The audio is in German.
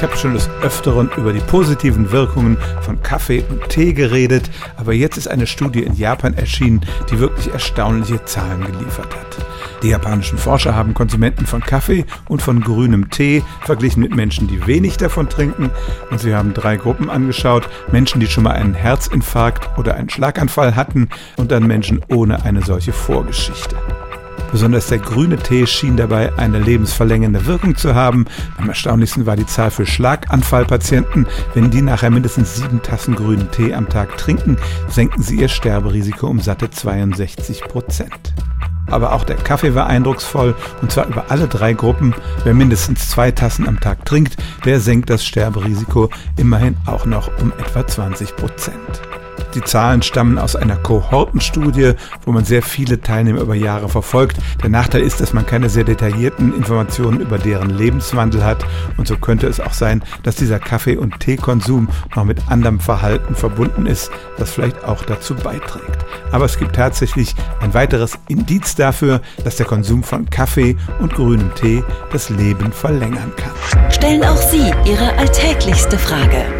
Ich habe schon des Öfteren über die positiven Wirkungen von Kaffee und Tee geredet, aber jetzt ist eine Studie in Japan erschienen, die wirklich erstaunliche Zahlen geliefert hat. Die japanischen Forscher haben Konsumenten von Kaffee und von grünem Tee verglichen mit Menschen, die wenig davon trinken. Und sie haben drei Gruppen angeschaut. Menschen, die schon mal einen Herzinfarkt oder einen Schlaganfall hatten und dann Menschen ohne eine solche Vorgeschichte. Besonders der grüne Tee schien dabei eine lebensverlängernde Wirkung zu haben. Am erstaunlichsten war die Zahl für Schlaganfallpatienten. Wenn die nachher mindestens sieben Tassen grünen Tee am Tag trinken, senken sie ihr Sterberisiko um satte 62 Prozent. Aber auch der Kaffee war eindrucksvoll und zwar über alle drei Gruppen. Wer mindestens zwei Tassen am Tag trinkt, der senkt das Sterberisiko immerhin auch noch um etwa 20 Prozent. Die Zahlen stammen aus einer Kohortenstudie, wo man sehr viele Teilnehmer über Jahre verfolgt. Der Nachteil ist, dass man keine sehr detaillierten Informationen über deren Lebenswandel hat. Und so könnte es auch sein, dass dieser Kaffee- und Teekonsum noch mit anderem Verhalten verbunden ist, das vielleicht auch dazu beiträgt. Aber es gibt tatsächlich ein weiteres Indiz dafür, dass der Konsum von Kaffee und grünem Tee das Leben verlängern kann. Stellen auch Sie Ihre alltäglichste Frage